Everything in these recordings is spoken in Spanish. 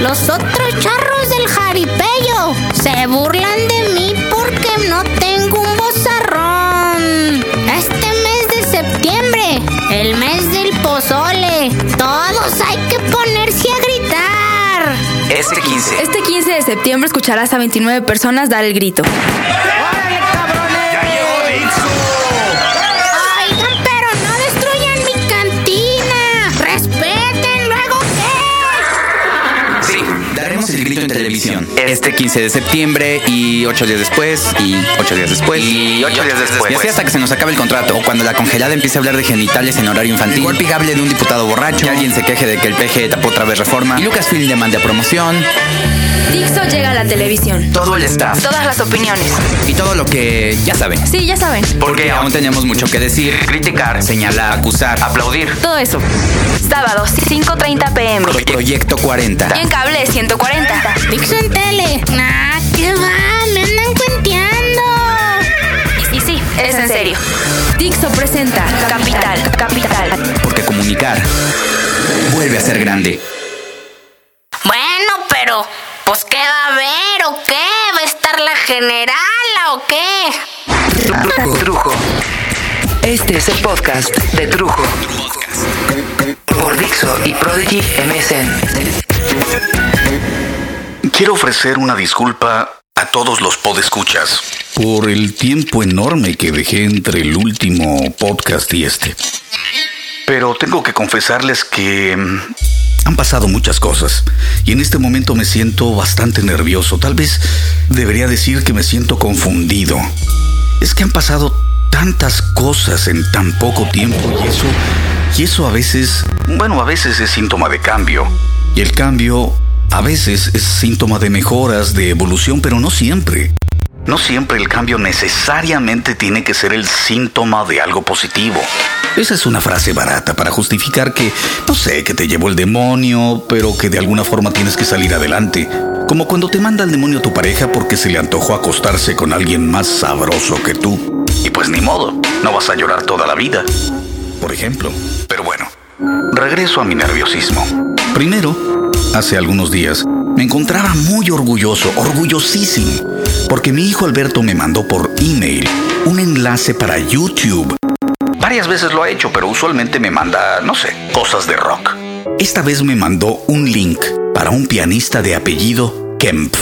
Los otros charros del jaripello se burlan de mí porque no tengo un bozarrón. Este mes de septiembre, el mes del pozole, todos hay que ponerse a gritar. Este 15. Este 15 de septiembre escucharás a 29 personas dar el grito. Este 15 de septiembre y 8 días después y 8 días después Y ocho días después. Y así hasta que se nos acabe el contrato o cuando la congelada empiece a hablar de genitales en horario infantil. Golpe hable de un diputado borracho. Que alguien se queje de que el PG tapó otra vez reforma. Y Lucasfilm demande a promoción. Dixo llega a la televisión. Todo el staff. Todas las opiniones. Y todo lo que ya saben. Sí, ya saben. Porque aún tenemos mucho que decir, Criticar, señalar, acusar. aplaudir. Todo eso. Sábados, 5.30 pm. Pro- Proyecto 40. Y en cable, 140. Dixo en tele. Nah, ¿qué va? Me andan cuenteando. Y sí, es en serio. Dixo presenta Capital, Capital. Porque comunicar vuelve a ser grande. Bueno, pero, pues, ¿qué va a haber o qué? ¿Va a estar la generala o qué? Trujo. Este es el podcast de Trujo. Por Dixo y Prodigy MSN. Quiero ofrecer una disculpa a todos los podescuchas por el tiempo enorme que dejé entre el último podcast y este. Pero tengo que confesarles que mm, han pasado muchas cosas y en este momento me siento bastante nervioso. Tal vez debería decir que me siento confundido. Es que han pasado tantas cosas en tan poco tiempo y eso y eso a veces, bueno, a veces es síntoma de cambio. Y el cambio a veces es síntoma de mejoras, de evolución, pero no siempre. No siempre el cambio necesariamente tiene que ser el síntoma de algo positivo. Esa es una frase barata para justificar que, no sé, que te llevó el demonio, pero que de alguna forma tienes que salir adelante. Como cuando te manda el demonio tu pareja porque se le antojó acostarse con alguien más sabroso que tú. Y pues ni modo, no vas a llorar toda la vida. Por ejemplo. Pero bueno, regreso a mi nerviosismo. Primero, hace algunos días, me encontraba muy orgulloso, orgullosísimo, porque mi hijo Alberto me mandó por email un enlace para YouTube. Varias veces lo ha hecho, pero usualmente me manda, no sé, cosas de rock. Esta vez me mandó un link para un pianista de apellido Kempf.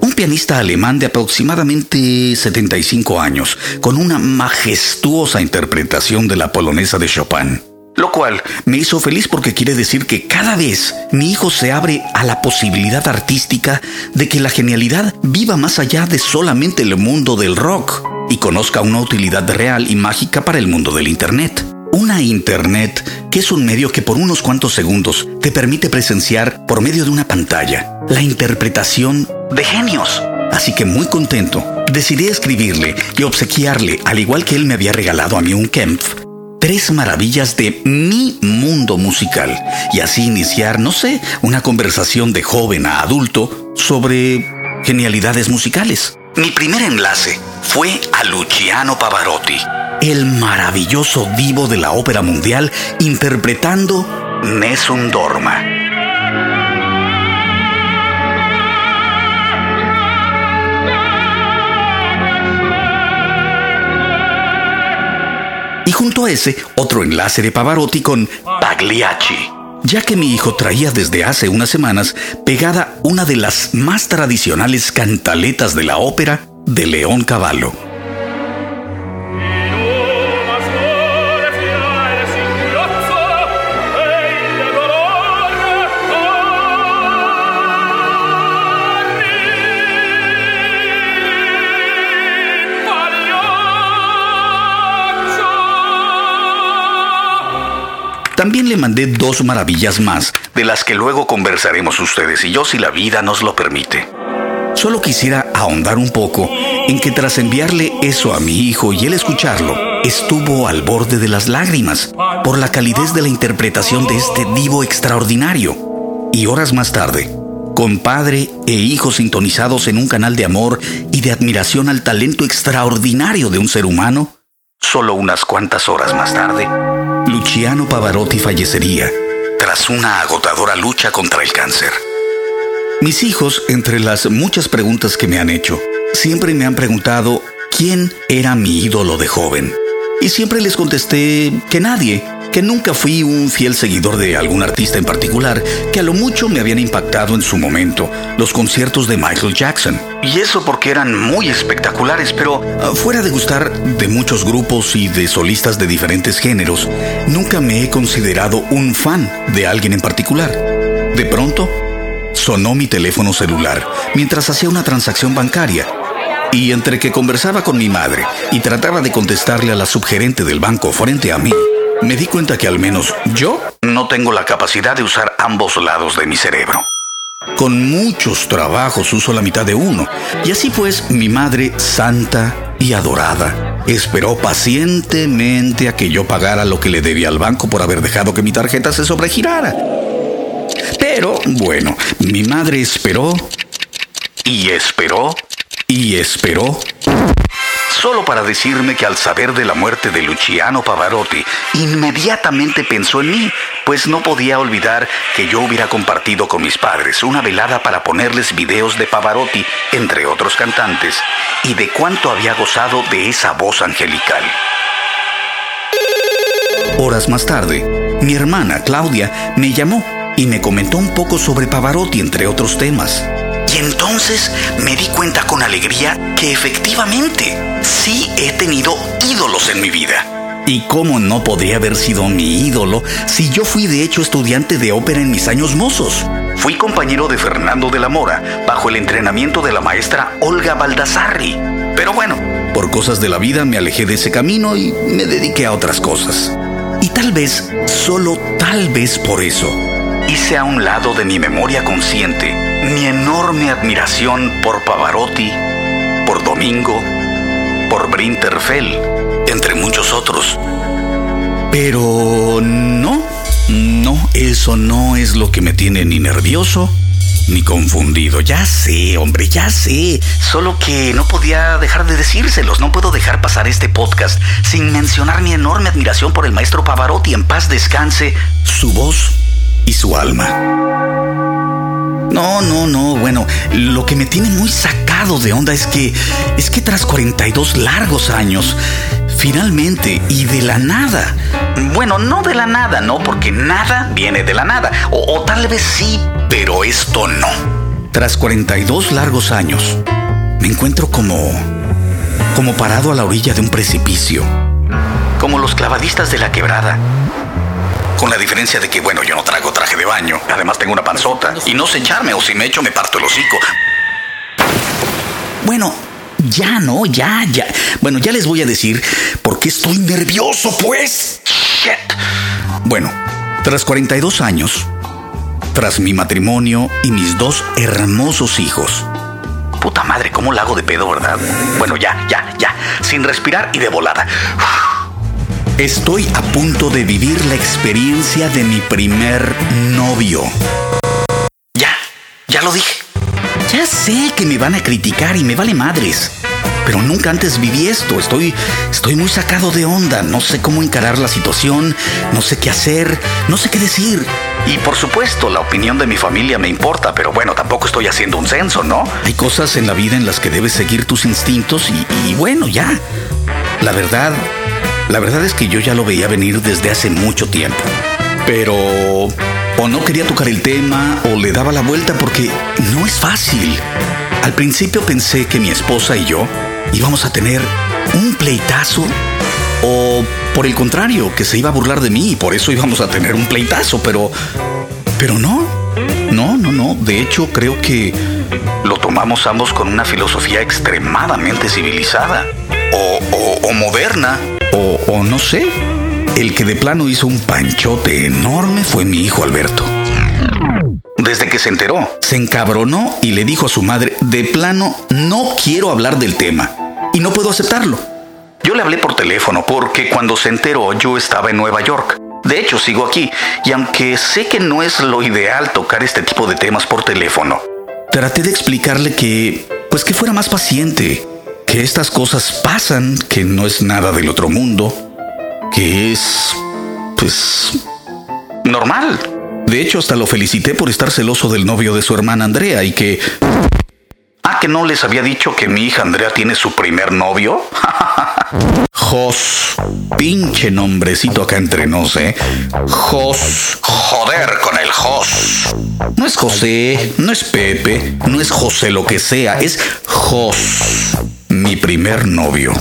Un pianista alemán de aproximadamente 75 años, con una majestuosa interpretación de la polonesa de Chopin. Lo cual me hizo feliz porque quiere decir que cada vez mi hijo se abre a la posibilidad artística de que la genialidad viva más allá de solamente el mundo del rock y conozca una utilidad real y mágica para el mundo del Internet. Una Internet que es un medio que por unos cuantos segundos te permite presenciar por medio de una pantalla la interpretación de genios. Así que muy contento, decidí escribirle y obsequiarle, al igual que él me había regalado a mí un Kempf, tres maravillas de mi mundo musical y así iniciar, no sé, una conversación de joven a adulto sobre genialidades musicales. Mi primer enlace fue a Luciano Pavarotti, el maravilloso divo de la ópera mundial interpretando Nessun Dorma. Y junto a ese, otro enlace de Pavarotti con Pagliacci. Ya que mi hijo traía desde hace unas semanas pegada una de las más tradicionales cantaletas de la ópera de León Cavallo. También le mandé dos maravillas más, de las que luego conversaremos ustedes y yo si la vida nos lo permite. Solo quisiera ahondar un poco en que tras enviarle eso a mi hijo y él escucharlo, estuvo al borde de las lágrimas por la calidez de la interpretación de este divo extraordinario. Y horas más tarde, con padre e hijo sintonizados en un canal de amor y de admiración al talento extraordinario de un ser humano, solo unas cuantas horas más tarde, Luciano Pavarotti fallecería tras una agotadora lucha contra el cáncer. Mis hijos, entre las muchas preguntas que me han hecho, siempre me han preguntado quién era mi ídolo de joven. Y siempre les contesté que nadie, nunca fui un fiel seguidor de algún artista en particular, que a lo mucho me habían impactado en su momento los conciertos de Michael Jackson. Y eso porque eran muy espectaculares, pero ah, fuera de gustar de muchos grupos y de solistas de diferentes géneros, nunca me he considerado un fan de alguien en particular. De pronto, sonó mi teléfono celular mientras hacía una transacción bancaria y entre que conversaba con mi madre y trataba de contestarle a la subgerente del banco frente a mí, me di cuenta que al menos yo no tengo la capacidad de usar ambos lados de mi cerebro. Con muchos trabajos uso la mitad de uno. Y así pues, mi madre, santa y adorada, esperó pacientemente a que yo pagara lo que le debía al banco por haber dejado que mi tarjeta se sobregirara. Pero, bueno, mi madre esperó y esperó y esperó solo para decirme que al saber de la muerte de Luciano Pavarotti, inmediatamente pensó en mí, pues no podía olvidar que yo hubiera compartido con mis padres una velada para ponerles videos de Pavarotti, entre otros cantantes, y de cuánto había gozado de esa voz angelical. Horas más tarde, mi hermana Claudia me llamó y me comentó un poco sobre Pavarotti, entre otros temas. Y entonces me di cuenta con alegría que efectivamente sí he tenido ídolos en mi vida. ¿Y cómo no podría haber sido mi ídolo si yo fui de hecho estudiante de ópera en mis años mozos? Fui compañero de Fernando de la Mora bajo el entrenamiento de la maestra Olga Baldassarri. Pero bueno, por cosas de la vida me alejé de ese camino y me dediqué a otras cosas. Y tal vez, solo tal vez por eso, hice a un lado de mi memoria consciente mi enorme admiración por Pavarotti, por Domingo, por Brinterfell, entre muchos otros. Pero no, no, eso no es lo que me tiene ni nervioso ni confundido. Ya sé, hombre, ya sé. Solo que no podía dejar de decírselos. No puedo dejar pasar este podcast sin mencionar mi enorme admiración por el maestro Pavarotti. En paz descanse su voz y su alma. No, no, no. Bueno, lo que me tiene muy sacado de onda es que es que tras 42 largos años, finalmente y de la nada. Bueno, no de la nada, no, porque nada viene de la nada. O, tal vez sí, pero esto no. Tras 42 largos años, me encuentro como como parado a la orilla de un precipicio, como los clavadistas de la quebrada con la diferencia de que, bueno, yo no traigo traje de baño. Además tengo una panzota. Y no sé echarme o si me echo me parto el hocico. Bueno, ya no, ya, ya. Bueno, ya les voy a decir por qué estoy nervioso, pues. Shit. Bueno, tras 42 años, tras mi matrimonio y mis dos hermosos hijos. Puta madre, cómo la hago de pedo, ¿verdad? Bueno, ya, ya, ya. Sin respirar y de volada. Estoy a punto de vivir la experiencia de mi primer novio. Ya, ya lo dije. Sé que me van a criticar y me vale madres. Pero nunca antes viví esto. Estoy, estoy muy sacado de onda. No sé cómo encarar la situación. No sé qué hacer. No sé qué decir. Y por supuesto, la opinión de mi familia me importa, pero bueno, tampoco estoy haciendo un censo, ¿no? Hay cosas en la vida en las que debes seguir tus instintos y, y bueno, ya. La verdad, la verdad es que yo ya lo veía venir desde hace mucho tiempo. Pero o no quería tocar el tema o le daba la vuelta porque no es fácil. Al principio pensé que mi esposa y yo íbamos a tener un pleitazo o por el contrario, que se iba a burlar de mí y por eso íbamos a tener un pleitazo, pero pero no. No, no, no. De hecho, creo que lo tomamos ambos con una filosofía extremadamente civilizada o, o, o moderna o, no sé. El que de plano hizo un panchote enorme fue mi hijo Alberto. Desde que se enteró, se encabronó y le dijo a su madre, de plano, no quiero hablar del tema y no puedo aceptarlo. Yo le hablé por teléfono porque cuando se enteró yo estaba en Nueva York. De hecho, sigo aquí y aunque sé que no es lo ideal tocar este tipo de temas por teléfono, traté de explicarle que, pues que fuera más paciente, que estas cosas pasan, que no es nada del otro mundo, que es, pues, normal. De hecho, hasta lo felicité por estar celoso del novio de su hermana Andrea y que... Ah, que no les había dicho que mi hija Andrea tiene su primer novio. Jos. Pinche nombrecito acá entre nos, ¿eh? Jos. Joder con el Jos. No es José, no es Pepe, no es José lo que sea, es Jos. Mi primer novio.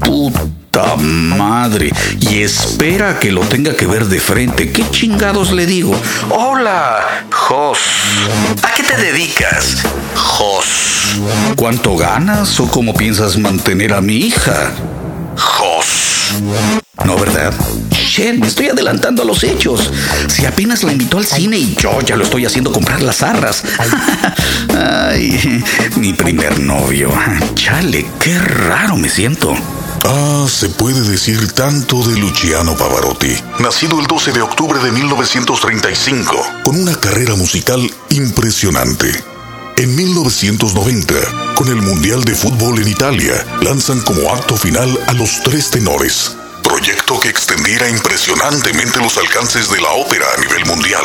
Puta madre. Y espera que lo tenga que ver de frente. ¿Qué chingados le digo? Hola, Jos. ¿A qué te dedicas? Jos. ¿Cuánto ganas o cómo piensas mantener a mi hija? Jos. No, ¿verdad? Shit, me estoy adelantando a los hechos. Si apenas la invitó al cine y yo ya lo estoy haciendo comprar las arras. Ay, mi primer novio. Chale, qué raro me siento. Ah, se puede decir tanto de Luciano Pavarotti, nacido el 12 de octubre de 1935, con una carrera musical impresionante. En 1990, con el Mundial de Fútbol en Italia, lanzan como acto final a los tres tenores, proyecto que extendiera impresionantemente los alcances de la ópera a nivel mundial.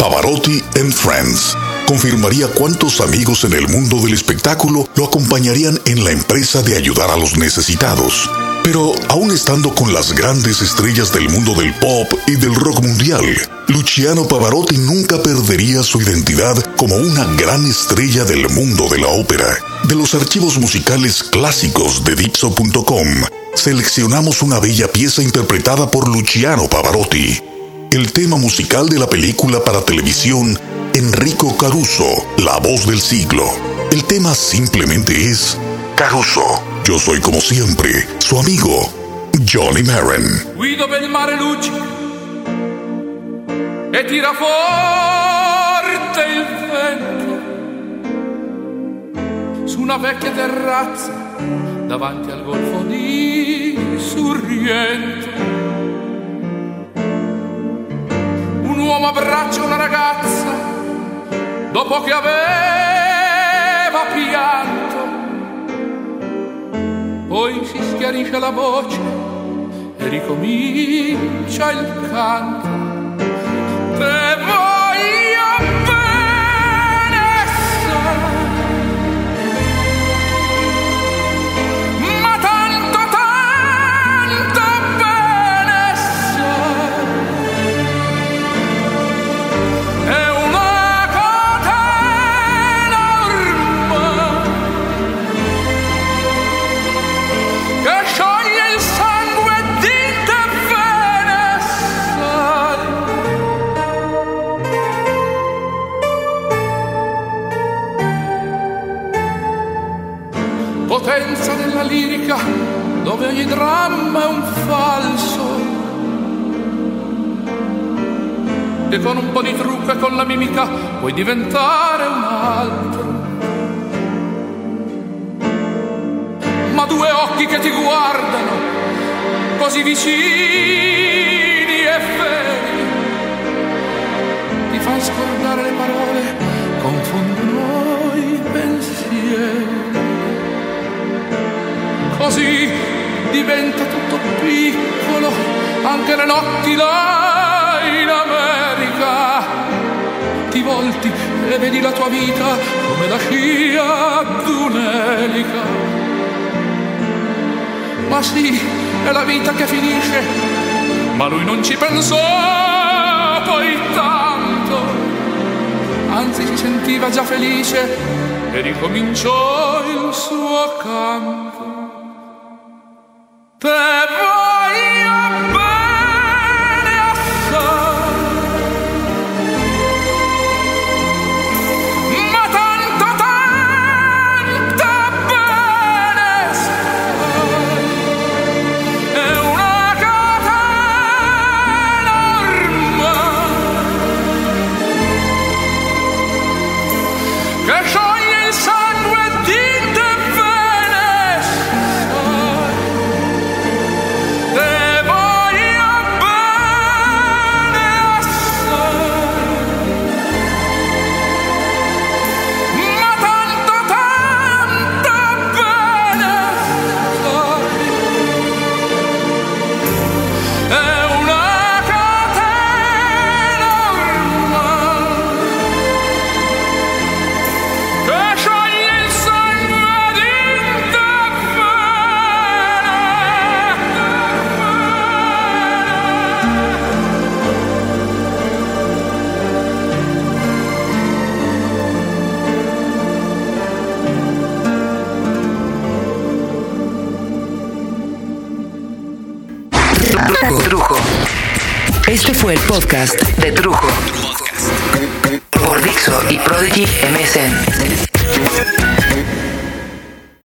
Pavarotti and Friends confirmaría cuántos amigos en el mundo del espectáculo lo acompañarían en la empresa de ayudar a los necesitados. Pero aún estando con las grandes estrellas del mundo del pop y del rock mundial, Luciano Pavarotti nunca perdería su identidad como una gran estrella del mundo de la ópera. De los archivos musicales clásicos de Dipso.com, seleccionamos una bella pieza interpretada por Luciano Pavarotti, el tema musical de la película para televisión Enrico Caruso, La voz del siglo. El tema simplemente es Caruso. Yo soy como siempre su amigo Johnny Marin. Guido per il mare luccica e tira forte il vento su una vecchia terrazza davanti al golfo di Sorrento. Un uomo abbraccia una ragazza dopo che aveva pianto, poi si schiarisce la voce e ricomincia il canto. Te e con un po' di trucco e con la mimica puoi diventare un altro. Ma due occhi che ti guardano così vicini e feri ti fanno scordare le parole, confondono i pensieri. Così diventa tutto piccolo, anche le notti là volti e vedi la tua vita come la scia d'un'elica. Ma sì, è la vita che finisce, ma lui non ci pensò poi tanto. Anzi si sentiva già felice e ricominciò il suo canto. Te el podcast de Trujo. Por Dixo y Prodigy MSN.